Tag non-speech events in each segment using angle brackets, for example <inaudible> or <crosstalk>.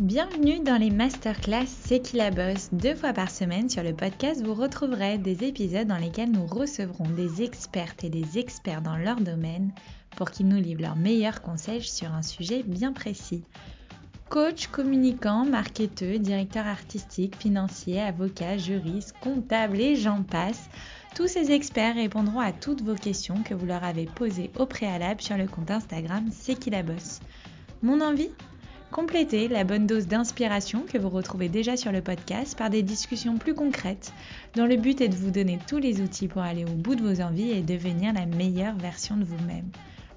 Bienvenue dans les masterclass C'est qui la bosse? Deux fois par semaine sur le podcast, vous retrouverez des épisodes dans lesquels nous recevrons des expertes et des experts dans leur domaine pour qu'ils nous livrent leurs meilleurs conseils sur un sujet bien précis. Coach, communicant, marketeur, directeur artistique, financier, avocat, juriste, comptable et j'en passe. Tous ces experts répondront à toutes vos questions que vous leur avez posées au préalable sur le compte Instagram C'est qui la bosse. Mon envie? Complétez la bonne dose d'inspiration que vous retrouvez déjà sur le podcast par des discussions plus concrètes, dont le but est de vous donner tous les outils pour aller au bout de vos envies et devenir la meilleure version de vous-même.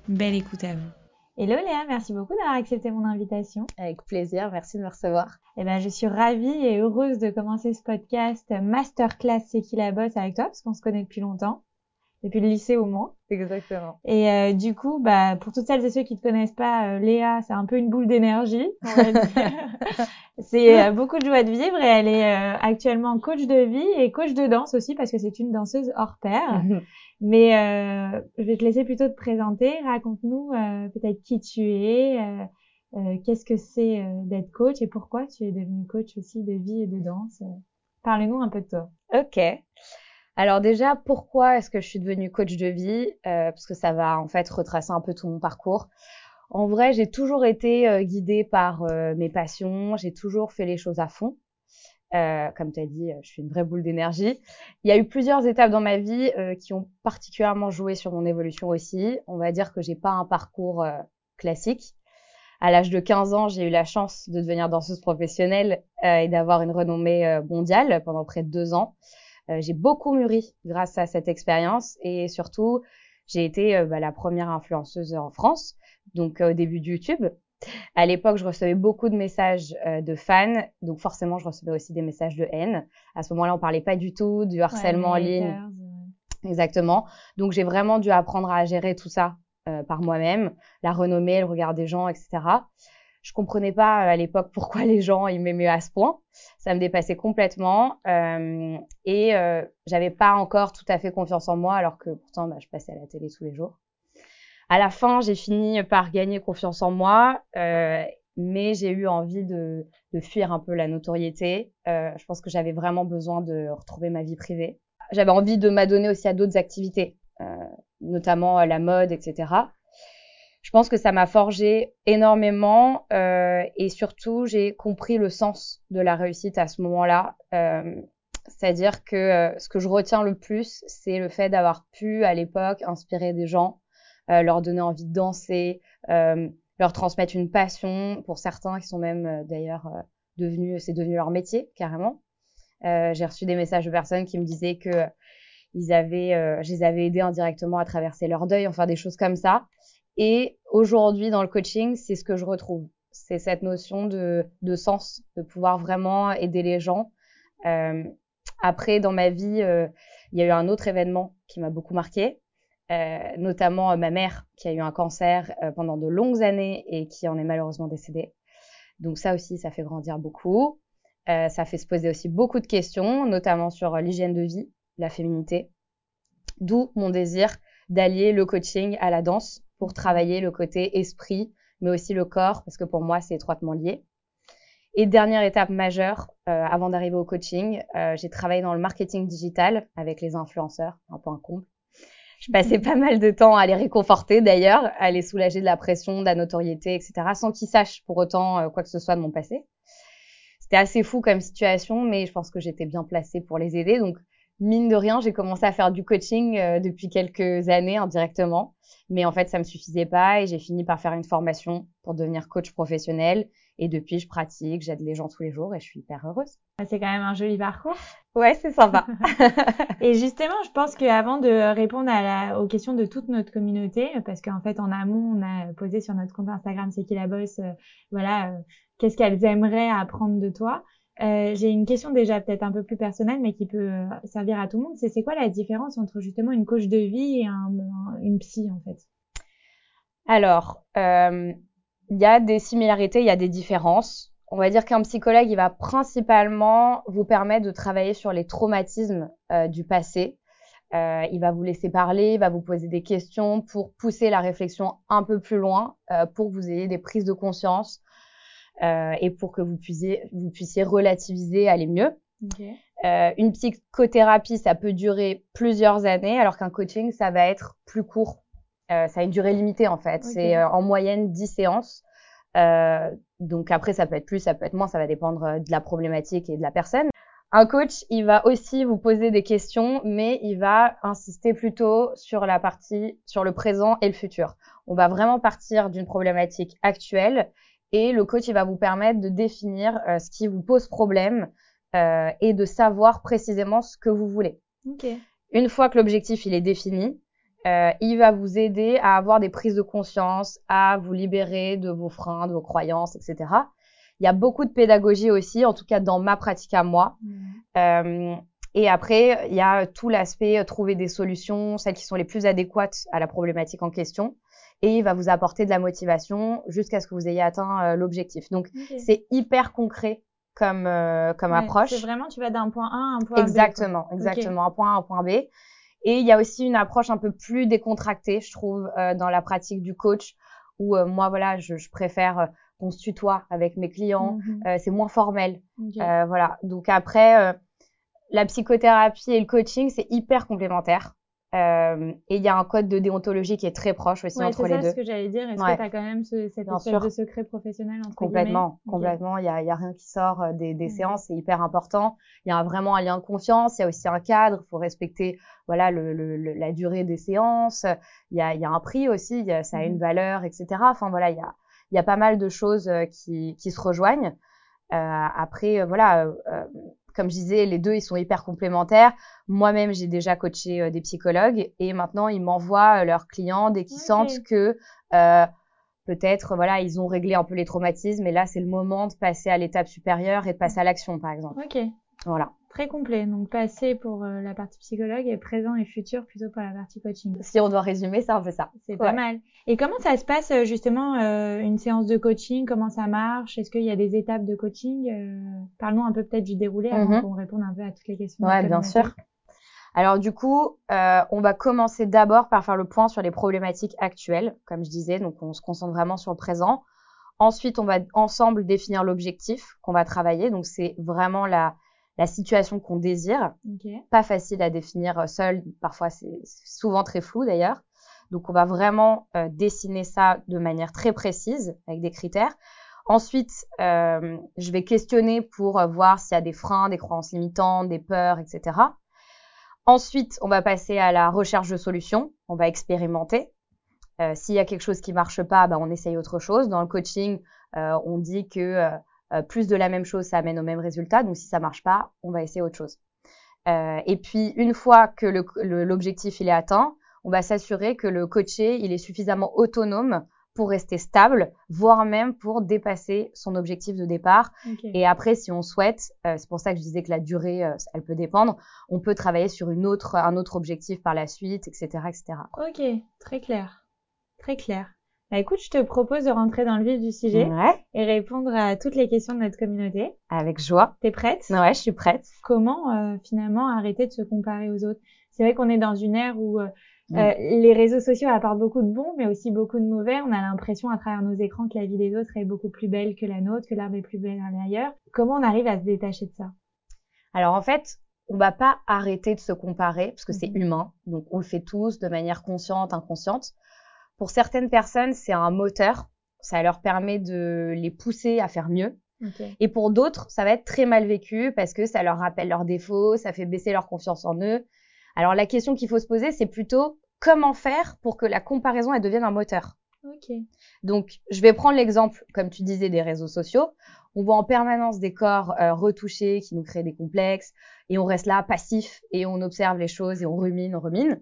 Belle écoute à vous. Hello Léa, merci beaucoup d'avoir accepté mon invitation. Avec plaisir, merci de me recevoir. Eh ben, je suis ravie et heureuse de commencer ce podcast Masterclass C'est qui la bosse avec toi parce qu'on se connaît depuis longtemps depuis le lycée au moins. Exactement. Et euh, du coup, bah, pour toutes celles et ceux qui ne te connaissent pas, euh, Léa, c'est un peu une boule d'énergie. <laughs> c'est euh, beaucoup de joie de vivre et elle est actuellement coach de vie et coach de danse aussi parce que c'est une danseuse hors pair. <laughs> Mais je vais te laisser plutôt te présenter. Raconte-nous peut-être qui tu es, qu'est-ce que c'est d'être coach et pourquoi tu es devenue coach aussi de vie et de danse. Parlez-nous un peu de toi. Ok. Alors déjà, pourquoi est-ce que je suis devenue coach de vie? Euh, Parce que ça va en fait retracer un peu tout mon parcours. En vrai, j'ai toujours été euh, guidée par euh, mes passions, j'ai toujours fait les choses à fond. comme tu as dit, je suis une vraie boule d'énergie. Il y a eu plusieurs étapes dans ma vie qui ont particulièrement joué sur mon évolution aussi. On va dire que j'ai pas un parcours classique. À l'âge de 15 ans, j'ai eu la chance de devenir danseuse professionnelle et d'avoir une renommée mondiale pendant près de deux ans. Euh, j'ai beaucoup mûri grâce à cette expérience et surtout, j'ai été euh, bah, la première influenceuse en France, donc euh, au début de YouTube. À l'époque, je recevais beaucoup de messages de fans, donc forcément, je recevais aussi des messages de haine. À ce moment-là, on parlait pas du tout du harcèlement en ligne. Exactement. Donc, j'ai vraiment dû apprendre à gérer tout ça par moi-même, la renommée, le regard des gens, etc. Je comprenais pas à l'époque pourquoi les gens ils m'aimaient à ce point ça me dépassait complètement euh, et euh, j'avais pas encore tout à fait confiance en moi alors que pourtant bah, je passais à la télé tous les jours. À la fin, j'ai fini par gagner confiance en moi, euh, mais j'ai eu envie de, de, fuir un peu la notoriété. Euh, je pense que j'avais vraiment besoin de retrouver ma vie privée. J'avais envie de m'adonner aussi à d'autres activités, euh, notamment la mode, etc je pense que ça m'a forgé énormément euh, et surtout j'ai compris le sens de la réussite à ce moment-là. Euh, C'est-à-dire que euh, ce que je retiens le plus, c'est le fait d'avoir pu à l'époque inspirer des gens, euh, leur donner envie de danser, euh, leur transmettre une passion. Pour certains qui sont même d'ailleurs devenus, c'est devenu leur métier carrément. j'ai reçu des messages de personnes qui me disaient que ils avaient, je les avais aidés indirectement à traverser leur deuil, enfin des choses comme ça. Et aujourd'hui, dans le coaching, c'est ce que je retrouve. C'est cette notion de, sens, de pouvoir vraiment aider les gens. Euh, après, dans ma vie, euh, il y a eu un autre événement qui m'a beaucoup marqué, euh, notamment ma mère qui a eu un cancer pendant de longues années et qui en est malheureusement décédée. Donc ça aussi, ça fait grandir beaucoup. ça fait se poser aussi beaucoup de questions, notamment sur l'hygiène de vie, la féminité. D'où mon désir d'allier le coaching à la danse pour travailler le côté esprit, mais aussi le corps, parce que pour moi, c'est étroitement lié. Et dernière étape majeure, euh, avant d'arriver au coaching, euh, j'ai travaillé dans le marketing digital avec les influenceurs, un point comble. Je passais pas mal de temps à les réconforter d'ailleurs, à les soulager de la pression, de la notoriété, etc., sans qu'ils sachent pour autant euh, quoi que ce soit de mon passé. C'était assez fou comme situation, mais je pense que j'étais bien placée pour les aider. Donc, mine de rien, j'ai commencé à faire du coaching euh, depuis quelques années indirectement. Mais en fait, ça me suffisait pas et j'ai fini par faire une formation pour devenir coach professionnel. Et depuis, je pratique, j'aide les gens tous les jours et je suis hyper heureuse. Ah, c'est quand même un joli parcours. Ouais, c'est sympa. <laughs> et justement, je pense qu'avant de répondre à la, aux questions de toute notre communauté, parce qu'en fait, en amont, on a posé sur notre compte Instagram, c'est qui la bosse, euh, voilà, euh, qu'est-ce qu'elles aimeraient apprendre de toi. Euh, j'ai une question déjà peut-être un peu plus personnelle, mais qui peut euh, servir à tout le monde. C'est quoi la différence entre justement une coach de vie et un, une psy en fait? Alors, euh, il y a des similarités, il y a des différences. On va dire qu'un psychologue, il va principalement vous permettre de travailler sur les traumatismes du passé. il va vous laisser parler, il va vous poser des questions pour pousser la réflexion un peu plus loin, pour que vous ayez des prises de conscience et pour que vous puissiez, vous puissiez relativiser, aller mieux. Euh, une psychothérapie, ça peut durer plusieurs années, alors qu'un coaching, ça va être plus court. Euh, ça a une durée limitée en fait. C'est euh, en moyenne 10 séances. Euh, donc après, ça peut être plus, ça peut être moins, ça va dépendre euh, de la problématique et de la personne. Un coach, il va aussi vous poser des questions, mais il va insister plutôt sur la partie, sur le présent et le futur. On va vraiment partir d'une problématique actuelle et le coach, il va vous permettre de définir euh, ce qui vous pose problème euh, et de savoir précisément ce que vous voulez. Okay. Une fois que l'objectif il est défini, euh, il va vous aider à avoir des prises de conscience, à vous libérer de vos freins, de vos croyances, etc. Il y a beaucoup de pédagogie aussi, en tout cas dans ma pratique à moi. Mmh. Euh, et après, il y a tout l'aspect euh, trouver des solutions, celles qui sont les plus adéquates à la problématique en question. Et il va vous apporter de la motivation jusqu'à ce que vous ayez atteint euh, l'objectif. Donc, okay. c'est hyper concret comme, euh, comme ouais, approche. C'est vraiment, tu vas d'un point A à un point exactement, B. Exactement, exactement. Okay. Un point A à un point B. Et il y a aussi une approche un peu plus décontractée, je trouve, euh, dans la pratique du coach, où euh, moi, voilà, je, je préfère euh, qu'on se tutoie avec mes clients. Mm -hmm. c'est moins formel. Okay. voilà. Donc après, la psychothérapie et le coaching, c'est hyper complémentaire. Euh, et il y a un code de déontologie qui est très proche aussi ouais, entre les ça, deux. C'est ce que j'allais dire. Est-ce ouais. que tu as quand même ce, cette Bien espèce sûr. de secret professionnel entre Complètement, guillemets? Complètement. Il okay. y, a, a rien qui sort euh, des, des séances, c'est hyper important. Il y a vraiment un lien de confiance. Il y a aussi un cadre. Il faut respecter voilà le, le, le, la durée des séances. Il y a, y a un prix aussi. Y a, ça a une valeur, etc. Enfin voilà, il y a, y a pas mal de choses euh, qui, qui se rejoignent. Euh, après, voilà, euh, comme je disais, les deux, ils sont hyper complémentaires. Moi-même, j'ai déjà coaché euh, des psychologues et maintenant, ils m'envoient euh, leurs clients dès qu'ils okay. sentent que euh, peut-être, voilà, ils ont réglé un peu les traumatismes et là, c'est le moment de passer à l'étape supérieure et de passer à l'action, par exemple. Ok. Voilà. Très complet. Donc, passer pour euh, la partie psychologue et présent et futur plutôt pour la partie coaching. Si on doit résumer, c'est un peu ça. C'est ouais. pas mal. Et comment ça se passe, euh, justement, euh, une séance de coaching? Comment ça marche? Est-ce qu'il y a des étapes de coaching? Euh, Parlons un peu peut-être du déroulé avant mm -hmm. qu'on réponde un peu à toutes les questions. Ouais, bien sûr. Alors du coup, euh, on va commencer d'abord par faire le point sur les problématiques actuelles, comme je disais, donc on se concentre vraiment sur le présent. Ensuite, on va ensemble définir l'objectif qu'on va travailler, donc c'est vraiment la, la situation qu'on désire. Okay. Pas facile à définir seul, parfois c'est souvent très flou d'ailleurs. Donc on va vraiment euh, dessiner ça de manière très précise avec des critères. Ensuite, euh, je vais questionner pour voir s'il y a des freins, des croyances limitantes, des peurs, etc. Ensuite, on va passer à la recherche de solutions. On va expérimenter. Euh, s'il y a quelque chose qui marche pas, bah, on essaye autre chose. Dans le coaching, euh, on dit que euh, plus de la même chose, ça amène au même résultat. Donc, si ça marche pas, on va essayer autre chose. Euh, et puis, une fois que l'objectif il est atteint, on va s'assurer que le coaché il est suffisamment autonome pour rester stable, voire même pour dépasser son objectif de départ. Okay. Et après, si on souhaite, euh, c'est pour ça que je disais que la durée, euh, elle peut dépendre, on peut travailler sur une autre, un autre objectif par la suite, etc., etc. Ok, très clair, très clair. Bah écoute, je te propose de rentrer dans le vif du sujet ouais. et répondre à toutes les questions de notre communauté. Avec joie. T'es prête? Ouais, je suis prête. Comment euh, finalement arrêter de se comparer aux autres? C'est vrai qu'on est dans une ère où euh, les réseaux sociaux apportent beaucoup de bons, mais aussi beaucoup de mauvais. On a l'impression à travers nos écrans que la vie des autres est beaucoup plus belle que la nôtre, que l'herbe est plus belle ailleurs. Comment on arrive à se détacher de ça? Alors en fait, on va pas arrêter de se comparer parce que mmh. c'est humain. Donc on le fait tous de manière consciente, inconsciente. Pour certaines personnes, c'est un moteur. Ça leur permet de les pousser à faire mieux. Okay. Et pour d'autres, ça va être très mal vécu parce que ça leur rappelle leurs défauts, ça fait baisser leur confiance en eux. Alors la question qu'il faut se poser, c'est plutôt comment faire pour que la comparaison elle devienne un moteur. Okay. Donc je vais prendre l'exemple, comme tu disais, des réseaux sociaux. On voit en permanence des corps euh, retouchés qui nous créent des complexes et on reste là passif et on observe les choses et on rumine, on rumine.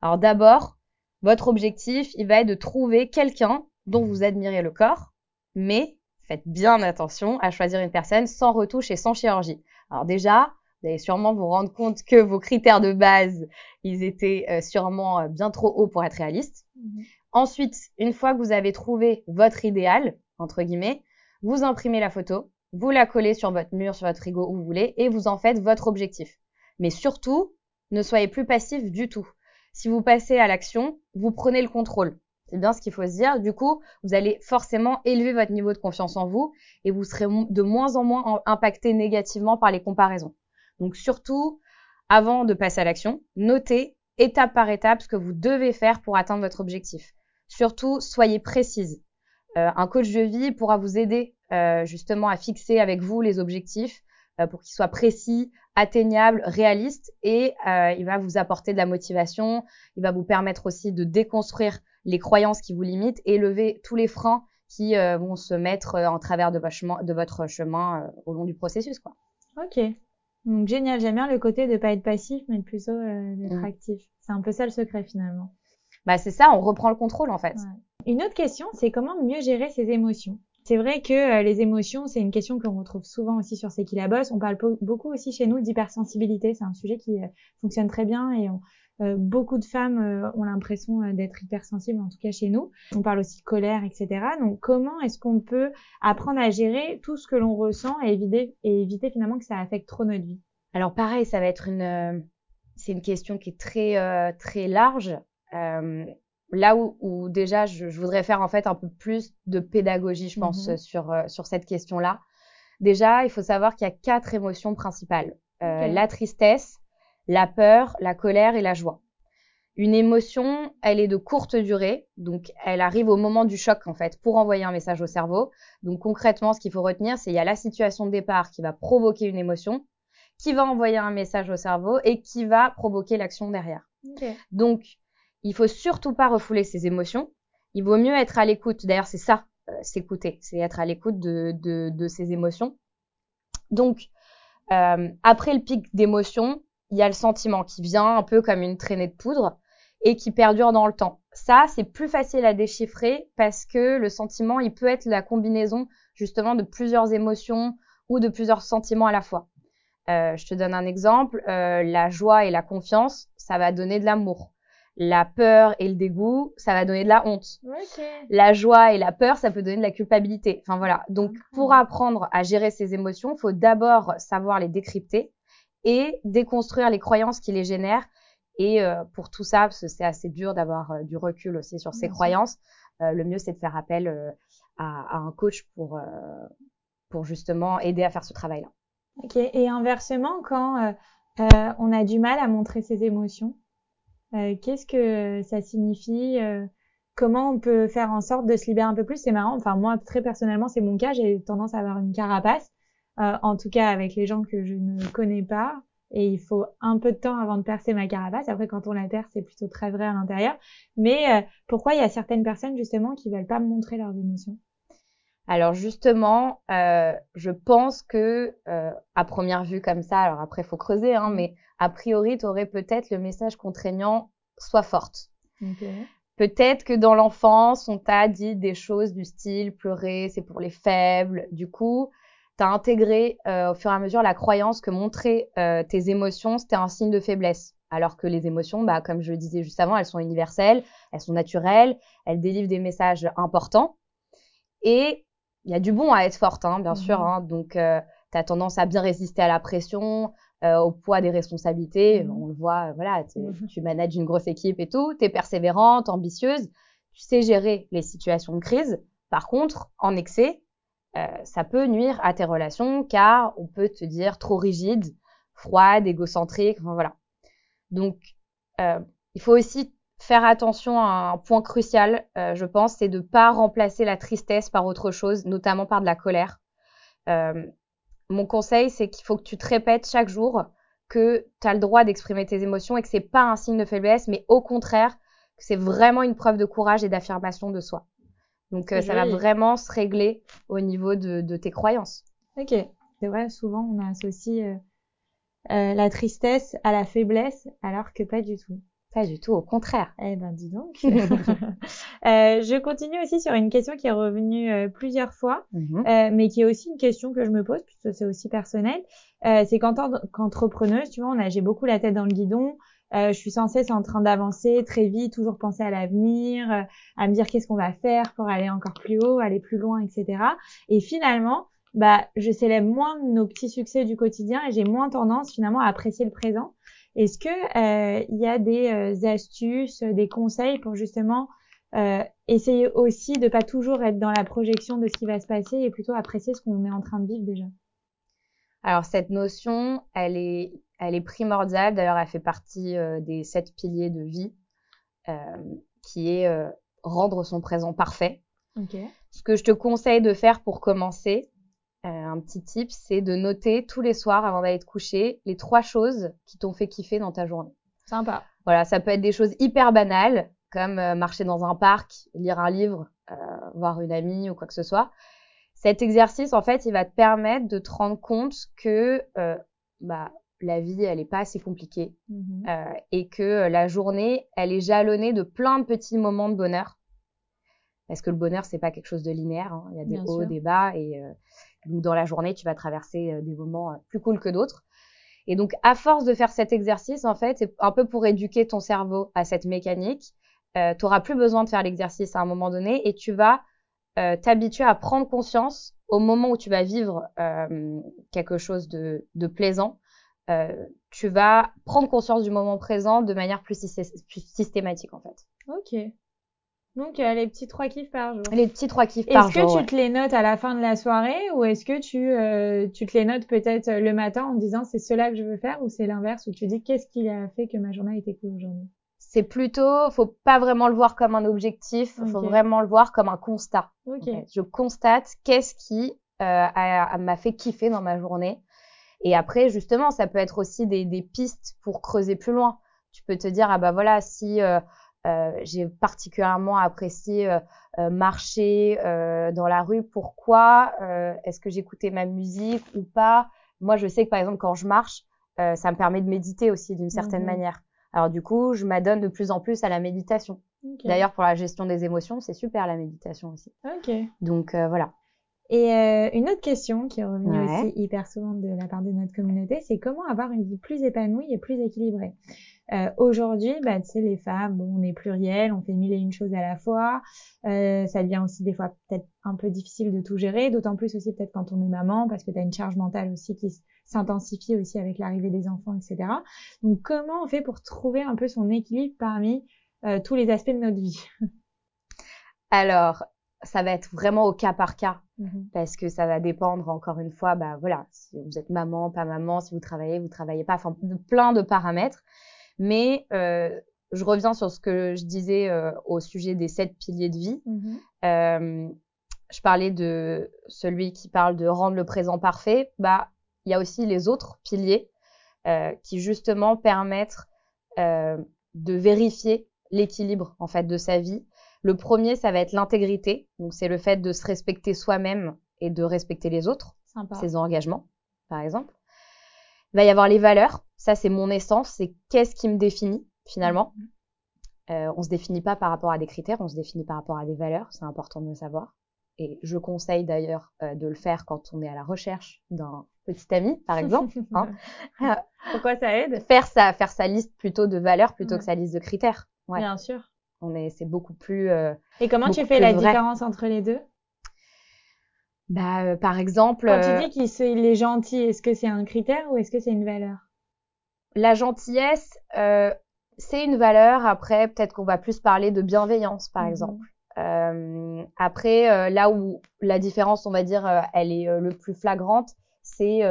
Alors d'abord, votre objectif, il va être de trouver quelqu'un dont vous admirez le corps, mais faites bien attention à choisir une personne sans retouche et sans chirurgie. Alors déjà, vous allez sûrement vous rendre compte que vos critères de base, ils étaient euh, sûrement euh, bien trop hauts pour être réalistes. Mmh. Ensuite, une fois que vous avez trouvé votre idéal, entre guillemets, vous imprimez la photo, vous la collez sur votre mur, sur votre frigo où vous voulez, et vous en faites votre objectif. Mais surtout, ne soyez plus passif du tout. Si vous passez à l'action, vous prenez le contrôle. C'est bien ce qu'il faut se dire. Du coup, vous allez forcément élever votre niveau de confiance en vous et vous serez de moins en moins impacté négativement par les comparaisons. Donc surtout, avant de passer à l'action, notez étape par étape ce que vous devez faire pour atteindre votre objectif. Surtout, soyez précise. Euh, un coach de vie pourra vous aider euh, justement à fixer avec vous les objectifs pour qu'ils soient précis, atteignables, réalistes et il va vous apporter de la motivation, il va vous permettre aussi de déconstruire les croyances qui vous limitent et lever tous les freins qui vont se mettre en travers de votre chemin, de votre chemin au long du processus. Quoi. Ok. Donc génial, j'aime bien le côté de pas être passif mais plutôt d'être mmh. actif. C'est un peu ça le secret finalement. Bah c'est ça, on reprend le contrôle en fait. Une autre question, c'est comment mieux gérer ses émotions? C'est vrai que euh, les émotions, c'est une question qu'on retrouve souvent aussi sur C'est qui la bosse. On parle beaucoup aussi chez nous d'hypersensibilité. C'est un sujet qui euh, fonctionne très bien et euh, beaucoup de femmes ont l'impression d'être hypersensibles, en tout cas chez nous. On parle aussi de colère, etc. Donc comment est-ce qu'on peut apprendre à gérer tout ce que l'on ressent et éviter finalement que ça affecte trop notre vie? Alors pareil, ça va être une, c'est une question qui est très très large là où, déjà je, voudrais faire en fait un peu plus de pédagogie, je pense, mmh sur, euh, sur cette question-là. Déjà, il faut savoir qu'il y a quatre émotions principales. Euh, la tristesse, la peur, la colère et la joie. Une émotion, elle est de courte durée, donc elle arrive au moment du choc en fait pour envoyer un message au cerveau. Donc concrètement, ce qu'il faut retenir, c'est il y a la situation de départ qui va provoquer une émotion, qui va envoyer un message au cerveau et qui va provoquer l'action derrière. Donc il faut surtout pas refouler ses émotions. Il vaut mieux être à l'écoute. D'ailleurs, c'est ça, euh, s'écouter, c'est être à l'écoute de, ses émotions. Donc, euh, après le pic d'émotion, il y a le sentiment qui vient un peu comme une traînée de poudre et qui perdure dans le temps. Ça, c'est plus facile à déchiffrer parce que le sentiment, il peut être la combinaison justement de plusieurs émotions ou de plusieurs sentiments à la fois. Euh, je te donne un exemple. La joie et la confiance, ça va donner de l'amour. La peur et le dégoût, ça va donner de la honte. La joie et la peur, ça peut donner de la culpabilité. Enfin voilà. Donc pour apprendre à gérer ces émotions, il faut d'abord savoir les décrypter et déconstruire les croyances qui les génèrent. Et euh, pour tout ça, parce que c'est assez dur d'avoir euh, du recul aussi sur ces croyances, euh, le mieux c'est de faire appel à, à, un coach pour pour justement aider à faire ce travail-là. Ok. Et inversement, quand on a du mal à montrer ses émotions, euh, qu'est-ce que ça signifie euh, Comment on peut faire en sorte de se libérer un peu plus? C'est marrant. Enfin, moi, très personnellement, c'est mon cas. J'ai tendance à avoir une carapace. Euh, en tout cas, avec les gens que je ne connais pas. Et il faut un peu de temps avant de percer ma carapace. Après, quand on la perce, c'est plutôt très vrai à l'intérieur. Mais pourquoi il y a certaines personnes, justement, qui veulent pas montrer leurs émotions? Alors justement, euh, je pense que euh, à première vue comme ça, alors après faut creuser, hein, mais a priori tu aurais peut-être le message contraignant soit forte. Peut-être que dans l'enfance on t'a dit des choses du style pleurer c'est pour les faibles. Du coup, tu as intégré euh, au fur et à mesure la croyance que montrer euh, tes émotions c'était un signe de faiblesse. Alors que les émotions, bah, comme je le disais juste avant, elles sont universelles, elles sont naturelles, elles délivrent des messages importants. Et il y a du bon à être forte, hein, bien sûr. Mhm. Hein, donc, euh, tu as tendance à bien résister à la pression, euh, au poids des responsabilités. Mhm. On le voit, euh, voilà, mhm. tu manages une grosse équipe et tout. Tu es persévérante, ambitieuse. Tu sais gérer les situations de crise. Par contre, en excès, euh, ça peut nuire à tes relations car on peut te dire trop rigide, froide, égocentrique. Enfin, voilà. Donc, il faut aussi faire attention à un point crucial, euh, je pense, c'est de ne pas remplacer la tristesse par autre chose, notamment par de la colère. Euh, mon conseil, c'est qu'il faut que tu te répètes chaque jour que tu as le droit d'exprimer tes émotions et que c'est pas un signe de faiblesse, mais au contraire, que c'est vraiment une preuve de courage et d'affirmation de soi. Donc euh, ça va vraiment se régler au niveau de, de tes croyances. Ok, c'est vrai, souvent on associe la tristesse à la faiblesse, alors que pas du tout. Pas du tout, au contraire. Eh ben, dis donc. <laughs> <laughs> euh, je continue aussi sur une question qui est revenue euh, plusieurs fois, mhm. euh, mais qui est aussi une question que je me pose, puisque c'est aussi personnel. Euh, c'est qu'en tant qu'entrepreneuse, tu vois, on a, j'ai beaucoup la tête dans le guidon. je suis sans cesse en train d'avancer très vite, toujours penser à l'avenir, à me dire qu'est-ce qu'on va faire pour aller encore plus haut, aller plus loin, etc. Et finalement, bah, je célèbre moins nos petits succès du quotidien et j'ai moins tendance finalement à apprécier le présent. Est-ce que euh, il y a des euh, astuces, des conseils pour justement euh, essayer aussi de pas toujours être dans la projection de ce qui va se passer et plutôt apprécier ce qu'on est en train de vivre déjà? Alors cette notion, elle est, elle est primordiale. D'ailleurs, elle fait partie euh, des sept piliers de vie, euh, qui est euh, rendre son présent parfait. Okay. Ce que je te conseille de faire pour commencer, un petit tip, c'est de noter tous les soirs avant d'aller te coucher les trois choses qui t'ont fait kiffer dans ta journée. Sympa. Voilà, ça peut être des choses hyper banales, comme marcher dans un parc, lire un livre, voir une amie ou quoi que ce soit. Cet exercice, en fait, il va te permettre de te rendre compte que euh, bah, la vie, elle n'est pas assez compliquée mmh euh, et que euh, la journée, elle est jalonnée de plein de petits moments de bonheur. Parce que le bonheur, c'est pas quelque chose de linéaire. Hein. Il y a des hauts, des bas, et donc dans la journée, tu vas traverser des moments plus cool que d'autres. Et donc, à force de faire cet exercice, en fait, c'est un peu pour éduquer ton cerveau à cette mécanique. Euh, tu auras plus besoin de faire l'exercice à un moment donné et tu vas euh, t'habituer à prendre conscience au moment où tu vas vivre euh, quelque chose de, plaisant. Euh, tu vas prendre conscience du moment présent de manière plus, systématique en fait. Ok. Donc euh, les petits trois kiffs par jour. Les petits trois kiffs par jour. Est-ce que tu te les notes à la fin de la soirée ou est-ce que tu euh, tu te les notes peut-être le matin en disant c'est cela que je veux faire ou c'est l'inverse où tu dis qu'est-ce qui a fait que ma journée a été cool aujourd'hui? C'est plutôt, faut pas vraiment le voir comme un objectif, faut vraiment le voir comme un constat. Je constate qu'est-ce qui euh, m'a fait kiffer dans ma journée. Et après, justement, ça peut être aussi des, des, pistes pour creuser plus loin. Tu peux te dire, ah bah voilà, si euh, j'ai particulièrement apprécié euh, euh marcher euh, dans la rue, pourquoi Est-ce que j'écoutais ma musique ou pas? Moi, je sais que par exemple, quand je marche, ça me permet de méditer aussi d'une certaine mmh manière. Alors du coup, je m'adonne de plus en plus à la méditation. D'ailleurs, pour la gestion des émotions, c'est super la méditation aussi. Ok. Donc voilà. Et euh, une autre question qui est revenue aussi hyper souvent de la part de notre communauté, c'est comment avoir une vie plus épanouie et plus équilibrée? Euh, Aujourd'hui, bah, tu sais, les femmes, bon, on est pluriel, on fait mille et une choses à la fois. Euh, ça devient aussi des fois peut-être un peu difficile de tout gérer, d'autant plus aussi peut-être quand on est maman, parce que tu as une charge mentale aussi qui s'intensifie aussi avec l'arrivée des enfants, etc. Donc comment on fait pour trouver un peu son équilibre parmi euh, tous les aspects de notre vie? Alors, ça va être vraiment au cas par cas mmh parce que ça va dépendre encore une fois, bah voilà, si vous êtes maman, pas maman, si vous travaillez, vous travaillez pas, enfin plein de paramètres. Mais euh, je reviens sur ce que je disais euh, au sujet des sept piliers de vie. Mmh euh, je parlais de celui qui parle de rendre le présent parfait. Bah, il y a aussi les autres piliers qui justement permettent de vérifier l'équilibre en fait de sa vie. Le premier, ça va être l'intégrité. Donc c'est le fait de se respecter soi-même et de respecter les autres, ses engagements, par exemple. Il va y avoir les valeurs. Ça, c'est mon essence. C'est qu'est-ce qui me définit finalement. Mm-hmm. Euh, on se définit pas par rapport à des critères, on se définit par rapport à des valeurs. C'est important de le savoir. Et je conseille d'ailleurs euh, de le faire quand on est à la recherche d'un petit ami, par exemple. <laughs> Hein. Pourquoi ça aide? Faire sa faire sa liste plutôt de valeurs plutôt que sa liste de critères. Ouais. Bien sûr. On est c'est beaucoup plus. Euh, Et comment tu fais la différence entre les deux? Bah euh, par exemple. Quand tu dis qu'il est gentil, est-ce que c'est un critère ou est-ce que c'est une valeur? La gentillesse. c'est une valeur. Après, peut-être qu'on va plus parler de bienveillance, par mmh exemple. Euh, après, euh, là où la différence, on va dire, euh, elle est le plus flagrante, c'est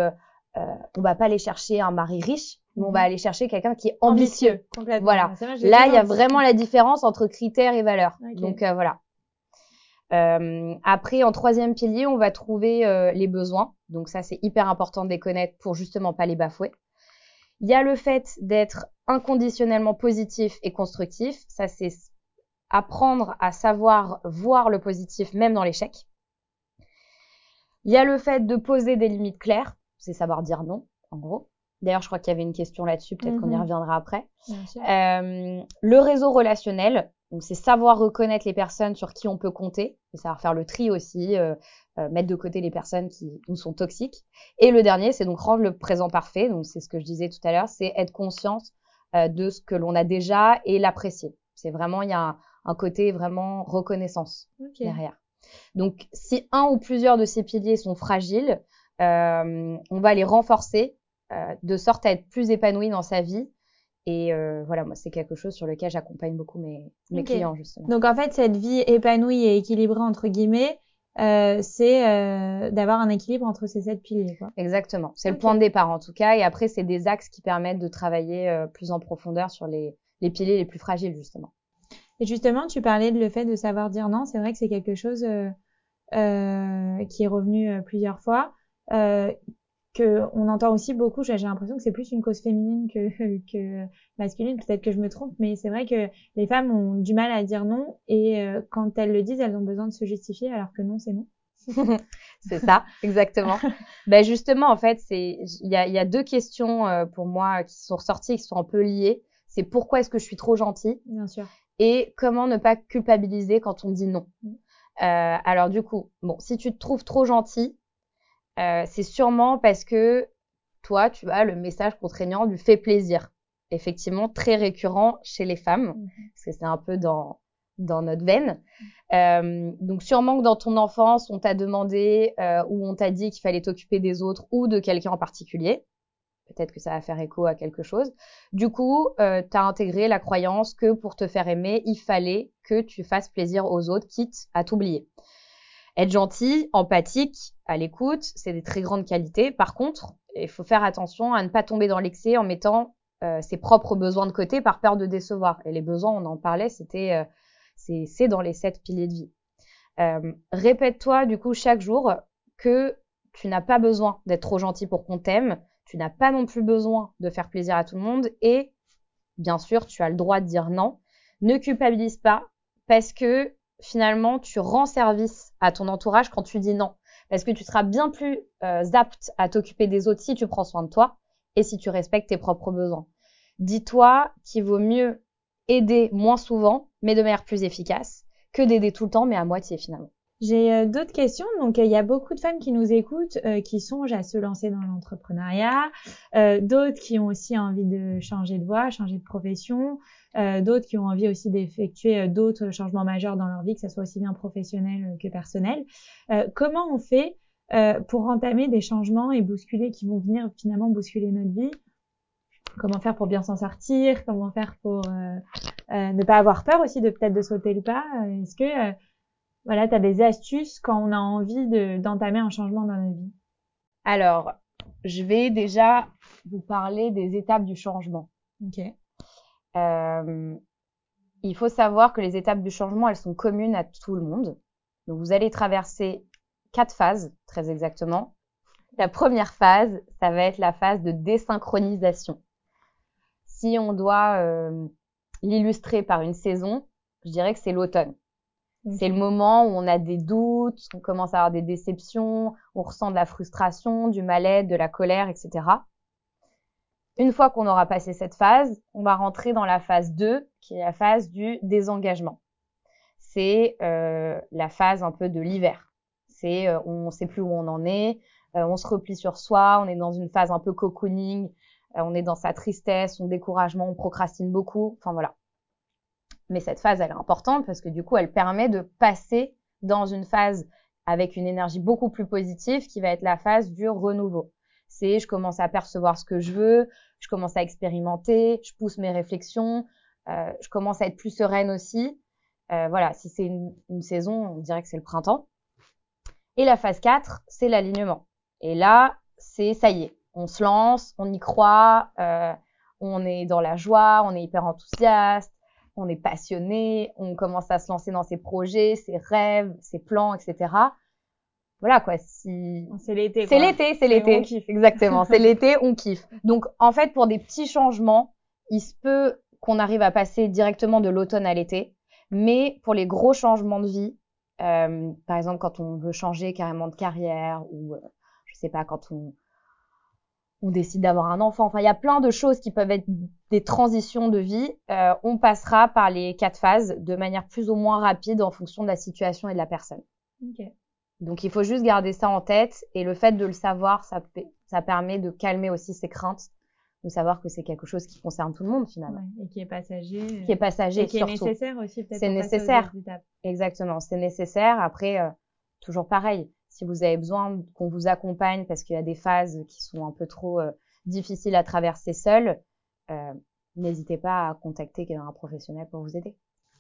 on va pas aller chercher un mari riche, on va mhm. aller chercher quelqu'un qui est ambitieux. Voilà. là, il y a vraiment la différence entre critères et valeurs. Donc voilà. Euh, après, en troisième pilier, on va trouver les besoins. Donc ça, c'est hyper important de les connaître pour justement pas les bafouer. Il y a le fait d'être inconditionnellement positif et constructif. Ça, c'est apprendre à savoir voir le positif même dans l'échec. Il y a le fait de poser des limites claires, c'est savoir dire non, en gros. D'ailleurs, je crois qu'il y avait une question là-dessus, peut-être qu'on y mhm. reviendra après. Euh, le réseau relationnel, donc c'est savoir reconnaître les personnes sur qui on peut compter, et savoir faire le tri aussi, euh, euh, mettre de côté les personnes qui nous sont toxiques. Et le dernier, c'est donc rendre le présent parfait, donc c'est ce que je disais tout à l'heure, c'est être consciente de ce que l'on a déjà et l'apprécier. C'est vraiment, il y a un côté vraiment reconnaissance derrière. Donc, si un ou plusieurs de ces piliers sont fragiles, on va les renforcer de sorte à être plus épanoui dans sa vie Et euh, voilà, moi, c'est quelque chose sur lequel j'accompagne beaucoup mes, mes clients, justement. Donc, en fait, cette vie épanouie et équilibrée, entre guillemets, euh, c'est euh, d'avoir un équilibre entre ces sept piliers. Quoi. Exactement. C'est le point de départ, en tout cas. Et après, c'est des axes qui permettent de travailler euh, plus en profondeur sur les, les piliers les plus fragiles, justement. Et justement, tu parlais de le fait de savoir dire non. C'est vrai que c'est quelque chose euh, euh, qui est revenu euh, plusieurs fois. Que on entend aussi beaucoup. J'ai l'impression que c'est plus une cause féminine que, <laughs> que masculine. Peut-être que je me trompe, mais c'est vrai que les femmes ont du mal à dire non et euh, quand elles le disent, elles ont besoin de se justifier, alors que non, c'est non. <laughs> c'est ça, exactement. <laughs> ben justement, en fait, c'est il y a, y a deux questions euh, pour moi qui sont ressorties, qui sont un peu liées. C'est pourquoi est-ce que je suis trop gentille Bien sûr. Et comment ne pas culpabiliser quand on dit non. Mm. Euh, alors du coup, bon, si tu te trouves trop gentil, euh, c'est sûrement parce que toi, tu as le message contraignant du fait plaisir. Effectivement, très récurrent chez les femmes, mmh. parce que c'est un peu dans, dans notre veine. Euh, donc sûrement que dans ton enfance, on t'a demandé euh, ou on t'a dit qu'il fallait t'occuper des autres ou de quelqu'un en particulier. Peut-être que ça va faire écho à quelque chose. Du coup, euh, tu as intégré la croyance que pour te faire aimer, il fallait que tu fasses plaisir aux autres, quitte à t'oublier. Être gentil, empathique, à l'écoute, c'est des très grandes qualités. Par contre, il faut faire attention à ne pas tomber dans l'excès en mettant euh, ses propres besoins de côté par peur de décevoir. Et les besoins, on en parlait, c'était euh, c'est dans les sept piliers de vie. Euh, Répète-toi du coup chaque jour que tu n'as pas besoin d'être trop gentil pour qu'on t'aime, tu n'as pas non plus besoin de faire plaisir à tout le monde et bien sûr, tu as le droit de dire non. Ne culpabilise pas parce que finalement, tu rends service à ton entourage quand tu dis non. Parce que tu seras bien plus euh, apte à t'occuper des autres si tu prends soin de toi et si tu respectes tes propres besoins. Dis-toi qu'il vaut mieux aider moins souvent, mais de manière plus efficace, que d'aider tout le temps, mais à moitié finalement. J'ai euh, d'autres questions. Donc, il y a beaucoup de femmes qui nous écoutent, euh, qui songent à se lancer dans l'entrepreneuriat, euh, d'autres qui ont aussi envie de changer de voie, changer de profession, euh, d'autres qui ont envie aussi d'effectuer euh, d'autres changements majeurs dans leur vie, que ce soit aussi bien professionnel que personnel. comment on fait pour entamer des changements et bousculer, qui vont venir finalement bousculer notre vie? Comment faire pour bien s'en sortir? Comment faire pour ne pas avoir peur aussi de peut-être de sauter le pas? Est-ce que voilà, tu as des astuces quand on a envie d'entamer un changement dans notre vie Alors, je vais déjà vous parler des étapes du changement. Ok. Euh, il faut savoir que les étapes du changement, elles sont communes à tout le monde. Donc, vous allez traverser quatre phases, très exactement. La première phase, ça va être la phase de désynchronisation. Si on doit euh, l'illustrer par une saison, je dirais que c'est l'automne. C'est le moment où on a des doutes, on commence à avoir des déceptions, on ressent de la frustration, du mal-être, de la colère, etc. Une fois qu'on aura passé cette phase, on va rentrer dans la phase 2, qui est la phase du désengagement. C'est euh, la phase un peu de l'hiver. C'est euh, on ne sait plus où on en est, euh, on se replie sur soi, on est dans une phase un peu cocooning, euh, on est dans sa tristesse, son découragement, on procrastine beaucoup. Enfin voilà. Mais cette phase, elle est importante parce que du coup, elle permet de passer dans une phase avec une énergie beaucoup plus positive qui va être la phase du renouveau. C'est je commence à percevoir ce que je veux, je commence à expérimenter, je pousse mes réflexions, euh, je commence à être plus sereine aussi. Euh, voilà, si c'est une, saison, on dirait que c'est le printemps. Et la phase 4, c'est l'alignement. Et là, c'est ça y est, on se lance, on y croit, euh, on est dans la joie, on est hyper enthousiaste, on est passionné, on commence à se lancer dans ses projets, ses rêves, ses plans, etc. Voilà quoi. Si c'est l'été, c'est l'été, c'est l'été, exactement. c'est <laughs> l'été, on kiffe. Donc en fait, pour des petits changements, il se peut qu'on arrive à passer directement de l'automne à l'été, mais pour les gros changements de vie, euh, par exemple quand on veut changer carrément de carrière ou euh, je sais pas quand on on décide d'avoir un enfant. Enfin, il y a plein de choses qui peuvent être des transitions de vie. Euh, on passera par les quatre phases de manière plus ou moins rapide en fonction de la situation et de la personne. Okay. Donc, il faut juste garder ça en tête et le fait de le savoir, ça, ça permet de calmer aussi ses craintes, de savoir que c'est quelque chose qui concerne tout le monde finalement. Ouais, et qui est passager. Qui est passager, et qui surtout. est nécessaire aussi peut-être. C'est nécessaire. Exactement, c'est nécessaire. Après, euh, toujours pareil si vous avez besoin qu'on vous accompagne parce qu'il y a des phases qui sont un peu trop euh, difficiles à traverser seul, euh, n'hésitez pas à contacter un professionnel pour vous aider.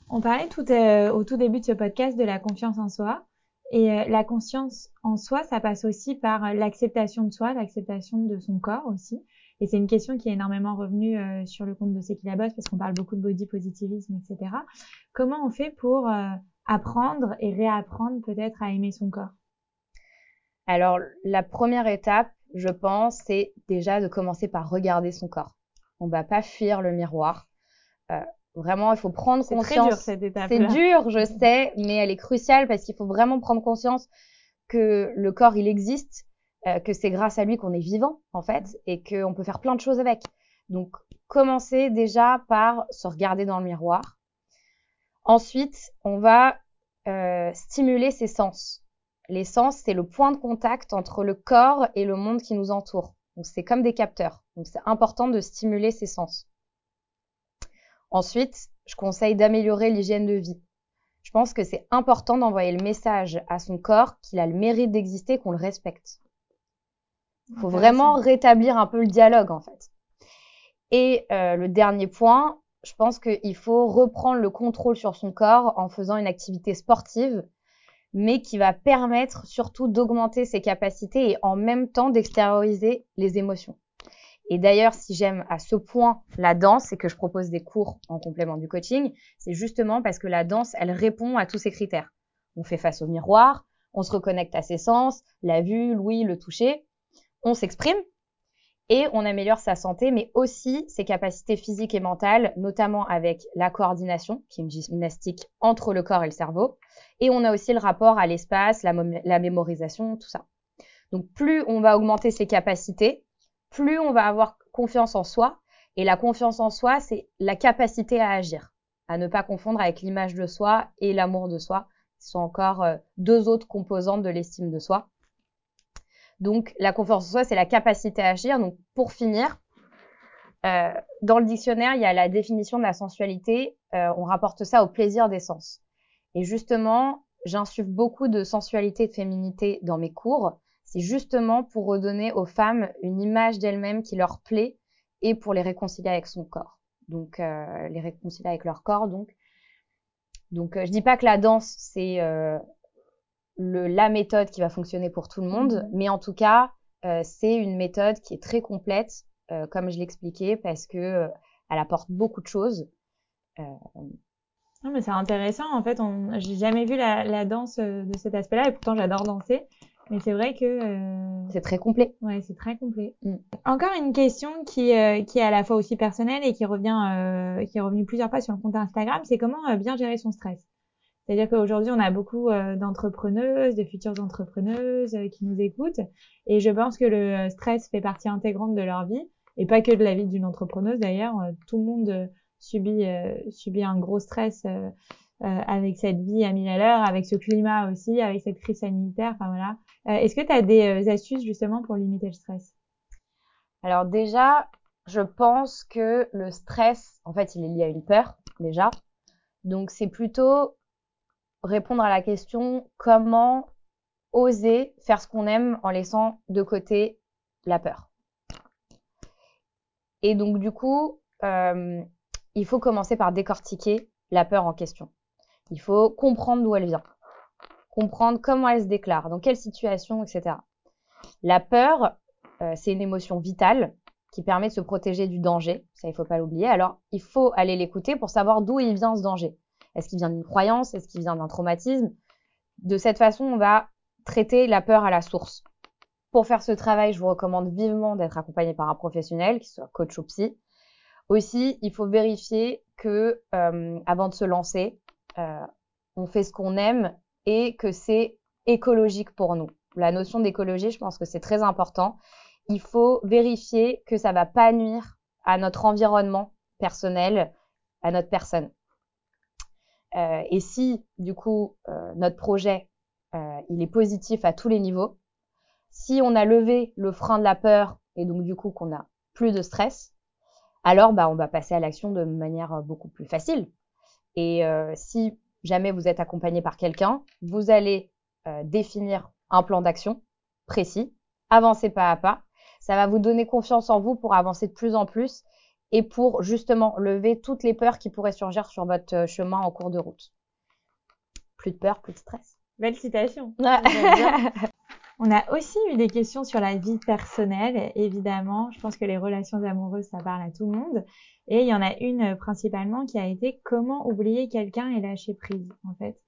On parlait tout euh, au tout début de ce podcast de la confiance en soi. Et la conscience en soi, ça passe aussi par l'acceptation de soi, l'acceptation de son corps aussi. Et c'est une question qui est énormément revenue sur le compte de C'est qui parce qu'on parle beaucoup de body positivisme, etc. Comment on fait pour apprendre et réapprendre peut-être à aimer son corps? Alors, la première étape, je pense, c'est déjà de commencer par regarder son corps. On va pas fuir le miroir. Euh, vraiment, il faut prendre conscience. C'est dur cette étape. C'est dur, je <laughs> sais, mais elle est cruciale parce qu'il faut vraiment prendre conscience que le corps, il existe, euh, que c'est grâce à lui qu'on est vivant, en fait, et qu'on peut faire plein de choses avec. Donc, commencer déjà par se regarder dans le miroir. Ensuite, on va euh, stimuler ses sens. Les sens, c'est le point de contact entre le corps et le monde qui nous entoure. Donc, c'est comme des capteurs. Donc, c'est important de stimuler ses sens. Ensuite, je conseille d'améliorer l'hygiène de vie. Je pense que c'est important d'envoyer le message à son corps qu'il a le mérite d'exister, qu'on le respecte. Il faut vraiment rétablir un peu le dialogue en fait. Et euh, le dernier point, je pense qu'il faut reprendre le contrôle sur son corps en faisant une activité sportive, mais qui va permettre surtout d'augmenter ses capacités et en même temps d'extérioriser les émotions. Et d'ailleurs, si j'aime à ce point la danse et que je propose des cours en complément du coaching, c'est justement parce que la danse, elle répond à tous ces critères. On fait face au miroir, on se reconnecte à ses sens, la vue, l'ouïe, le toucher, on s'exprime et on améliore sa santé, mais aussi ses capacités physiques et mentales, notamment avec la coordination, qui est une gymnastique entre le corps et le cerveau. Et on a aussi le rapport à l'espace, la, mémorisation, tout ça. Donc plus on va augmenter ses capacités, plus on va avoir confiance en soi. Et la confiance en soi, c'est la capacité à agir, à ne pas confondre avec l'image de soi et l'amour de soi, qui sont encore euh, deux autres composantes de l'estime de soi. Donc la confiance en soi, c'est la capacité à agir. Donc pour finir, euh, dans le dictionnaire, il y a la définition de la sensualité. Euh, on rapporte ça au plaisir des sens. Et justement, j'insuffle beaucoup de sensualité et de féminité dans mes cours c'est justement pour redonner aux femmes une image d'elles-mêmes qui leur plaît et pour les réconcilier avec son corps. Donc euh, les réconcilier avec leur corps. Donc, donc euh, je dis pas que la danse c'est euh, le, la méthode qui va fonctionner pour tout le monde, mmh. mais en tout cas c'est une méthode qui est très complète, comme je l'expliquais, parce que elle apporte beaucoup de choses. Non, mais c'est intéressant. En fait, on... j'ai jamais vu la, la danse de cet aspect-là, et pourtant j'adore danser. Mais c'est vrai que euh... c'est très complet. Ouais, c'est très complet. Mm. Encore une question qui euh, qui est à la fois aussi personnelle et qui revient euh, qui est revenue plusieurs fois sur le compte Instagram, c'est comment euh, bien gérer son stress? C'est-à-dire qu'aujourd'hui, on a beaucoup euh, d'entrepreneuses, de futures entrepreneuses qui nous écoutent, et je pense que le stress fait partie intégrante de leur vie, et pas que de la vie d'une entrepreneuse d'ailleurs. tout le monde subit un gros stress euh, avec cette vie à mille à l'heure, avec ce climat aussi, avec cette crise sanitaire. Enfin voilà. Euh, est-ce que tu as des euh, astuces justement pour limiter le stress? Alors déjà, je pense que le stress, en fait, il est lié à une peur déjà. Donc c'est plutôt répondre à la question comment oser faire ce qu'on aime en laissant de côté la peur. Et donc du coup, euh, il faut commencer par décortiquer la peur en question. Il faut comprendre d'où elle vient, comprendre comment elle se déclare, dans quelle situation, etc. La peur, euh, c'est une émotion vitale qui permet de se protéger du danger. Ça, il faut pas l'oublier. Alors, il faut aller l'écouter pour savoir d'où il vient ce danger. Est-ce qu'il vient d'une croyance? Est-ce qu'il vient d'un traumatisme? De cette façon, on va traiter la peur à la source. Pour faire ce travail, je vous recommande vivement d'être accompagné par un professionnel, qui soit coach ou psy. Aussi, il faut vérifier que, euh, avant de se lancer, euh, on fait ce qu'on aime et que c'est écologique pour nous. La notion d'écologie, je pense que c'est très important. Il faut vérifier que ça va pas nuire à notre environnement personnel, à notre personne. Euh, et si, du coup, euh, notre projet, il est positif à tous les niveaux, si on a levé le frein de la peur et donc du coup qu'on a plus de stress, alors bah, on va passer à l'action de manière beaucoup plus facile et euh, si jamais vous êtes accompagné par quelqu'un, vous allez euh, définir un plan d'action précis, avancer pas à pas. Ça va vous donner confiance en vous pour avancer de plus en plus et pour justement lever toutes les peurs qui pourraient surgir sur votre euh, chemin en cours de route. Plus de peur, plus de stress. Belle citation. <laughs> On a aussi eu des questions sur la vie personnelle, évidemment. Je pense que les relations amoureuses, ça parle à tout le monde. Et il y en a une euh, principalement qui a été comment oublier quelqu'un et lâcher prise, en fait.